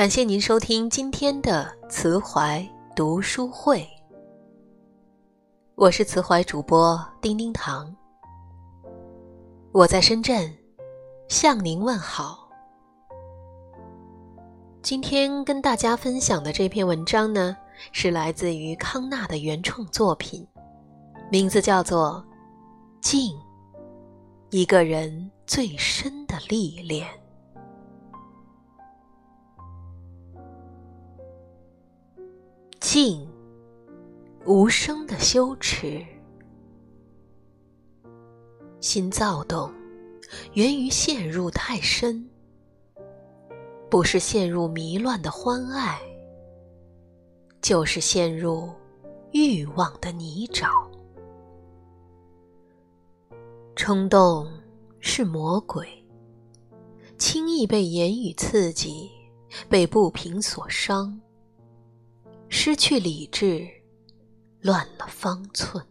感谢您收听今天的慈怀读书会，我是慈怀主播丁丁糖，我在深圳向您问好。今天跟大家分享的这篇文章呢，是来自于康纳的原创作品，名字叫做《静》，一个人最深的历练。静，无声的羞耻。心躁动，源于陷入太深，不是陷入迷乱的欢爱，就是陷入欲望的泥沼。冲动是魔鬼，轻易被言语刺激，被不平所伤。失去理智，乱了方寸。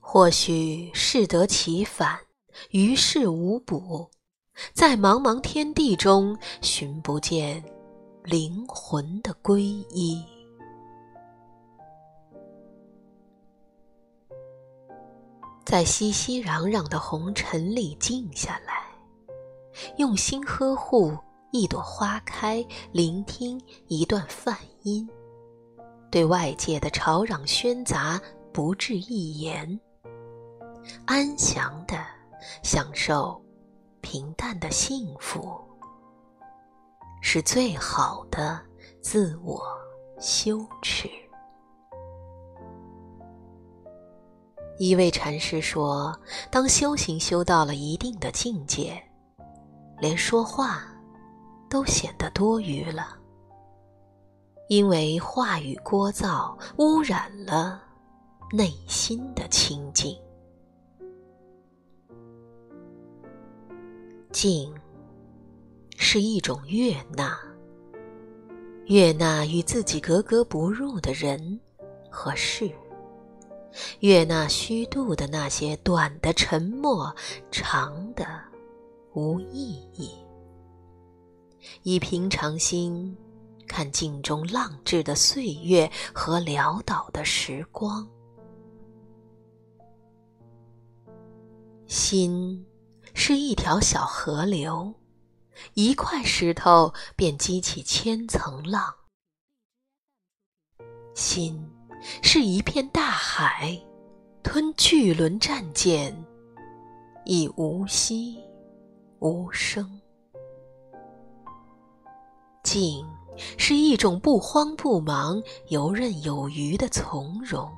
或许适得其反，于事无补，在茫茫天地中寻不见灵魂的皈依。在熙熙攘攘的红尘里静下来，用心呵护一朵花开，聆听一段梵音。对外界的吵嚷喧杂不置一言，安详的享受平淡的幸福，是最好的自我羞耻。一位禅师说：“当修行修到了一定的境界，连说话都显得多余了。”因为话语聒噪，污染了内心的清净。静是一种悦纳，悦纳与自己格格不入的人和事，悦纳虚度的那些短的沉默，长的无意义，以平常心。看镜中浪掷的岁月和潦倒的时光，心是一条小河流，一块石头便激起千层浪；心是一片大海，吞巨轮战舰，亦无息无声。静。是一种不慌不忙、游刃有余的从容，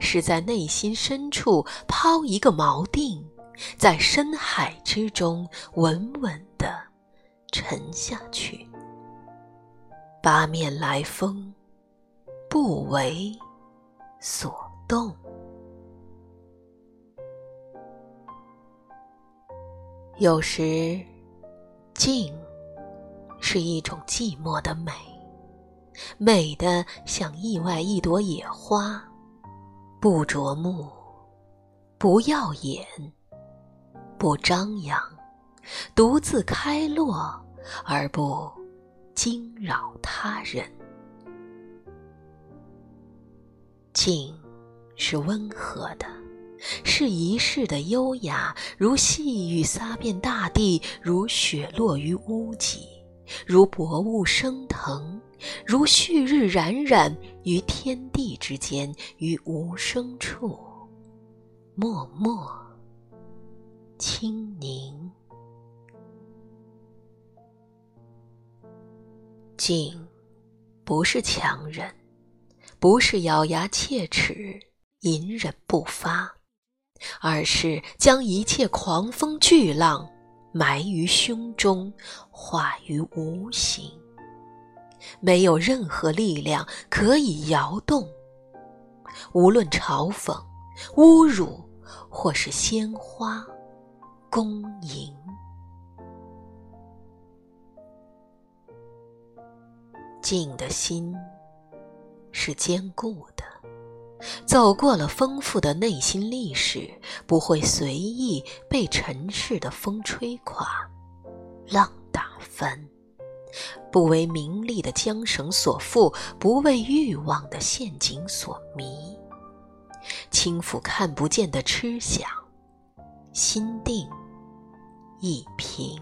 是在内心深处抛一个锚定，在深海之中稳稳地沉下去。八面来风，不为所动。有时，静。是一种寂寞的美，美的像意外一朵野花，不着目，不耀眼，不张扬，独自开落而不惊扰他人。静是温和的，是一世的优雅，如细雨洒遍大地，如雪落于屋脊。如薄雾升腾，如旭日冉冉于天地之间，于无声处，默默清宁。静，不是强忍，不是咬牙切齿、隐忍不发，而是将一切狂风巨浪。埋于胸中，化于无形，没有任何力量可以摇动。无论嘲讽、侮辱，或是鲜花、恭迎，静的心是坚固的。走过了丰富的内心历史，不会随意被尘世的风吹垮、浪打翻，不为名利的缰绳所缚，不为欲望的陷阱所迷。轻抚看不见的痴想，心定意平。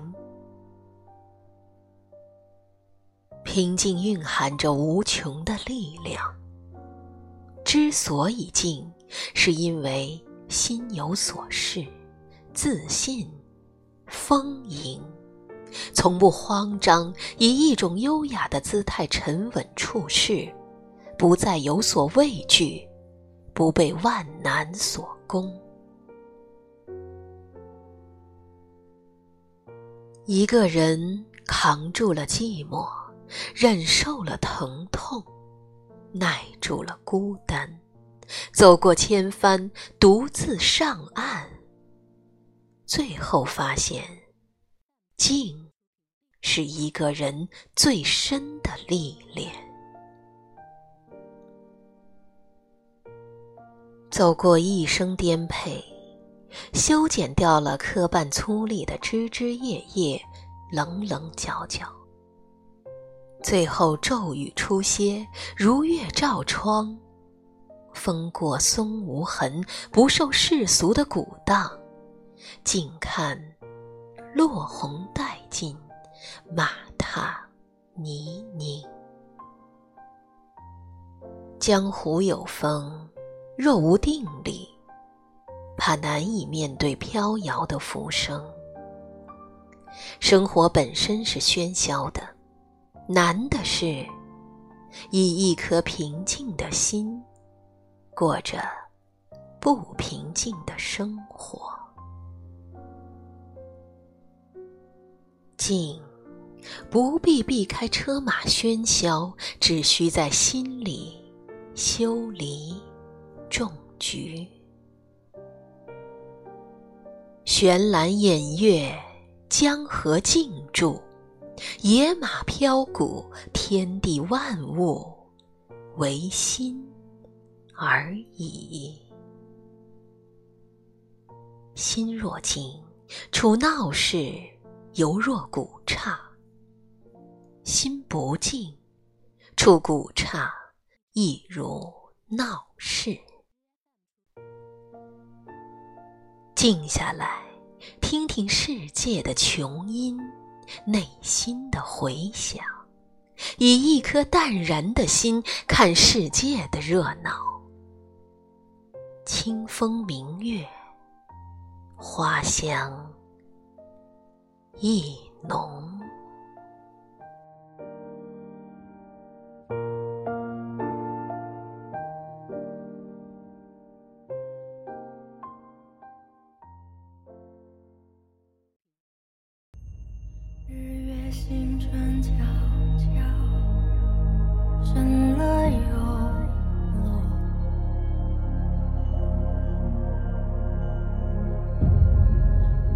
平静蕴含着无穷的力量。之所以静，是因为心有所适，自信，丰盈，从不慌张，以一种优雅的姿态沉稳处事，不再有所畏惧，不被万难所攻。一个人扛住了寂寞，忍受了疼痛。耐住了孤单，走过千帆，独自上岸。最后发现，静是一个人最深的历练。走过一生颠沛，修剪掉了磕绊粗粝的枝枝叶叶，棱棱角角。最后骤雨初歇，如月照窗，风过松无痕，不受世俗的鼓荡，静看落红殆尽，马踏泥泞。江湖有风，若无定力，怕难以面对飘摇的浮生。生活本身是喧嚣的。难的是，以一颗平静的心，过着不平静的生活。静，不必避开车马喧嚣，只需在心里修篱种菊。悬栏掩月，江河静住。野马飘鼓，天地万物唯心而已。心若静，处闹市犹若古刹；心不静，处古刹亦如闹市。静下来，听听世界的琼音。内心的回响，以一颗淡然的心看世界的热闹。清风明月，花香意浓。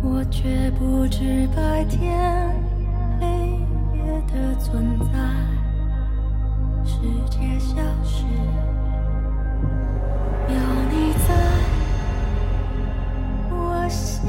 我却不知白天黑夜的存在。世界消失，有你在我心